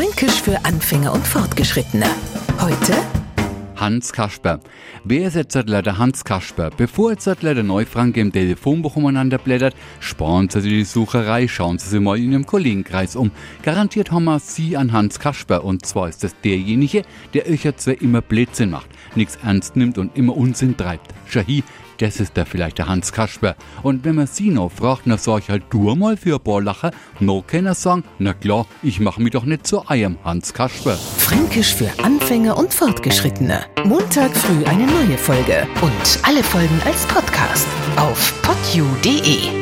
Fränkisch für Anfänger und Fortgeschrittene. Heute Hans Kasper. Wer ist jetzt der Hans Kasper? Bevor jetzt der Neufranke im Telefonbuch umeinander blättert, sparen Sie die Sucherei, schauen Sie sich mal in Ihrem Kollegenkreis um. Garantiert haben wir Sie an Hans Kasper und zwar ist das derjenige, der euch zwar immer Blödsinn macht, nichts ernst nimmt und immer Unsinn treibt. Shahi, das ist da vielleicht der Hans Kasper. Und wenn man sie noch fragt, na sag ich halt du mal für ein paar Lacher, no kann er sagen, na klar, ich mach mich doch nicht zu einem Hans Kasper. Fränkisch für Anfänger und Fortgeschrittene. Montag früh eine neue Folge und alle Folgen als Podcast auf podu.de.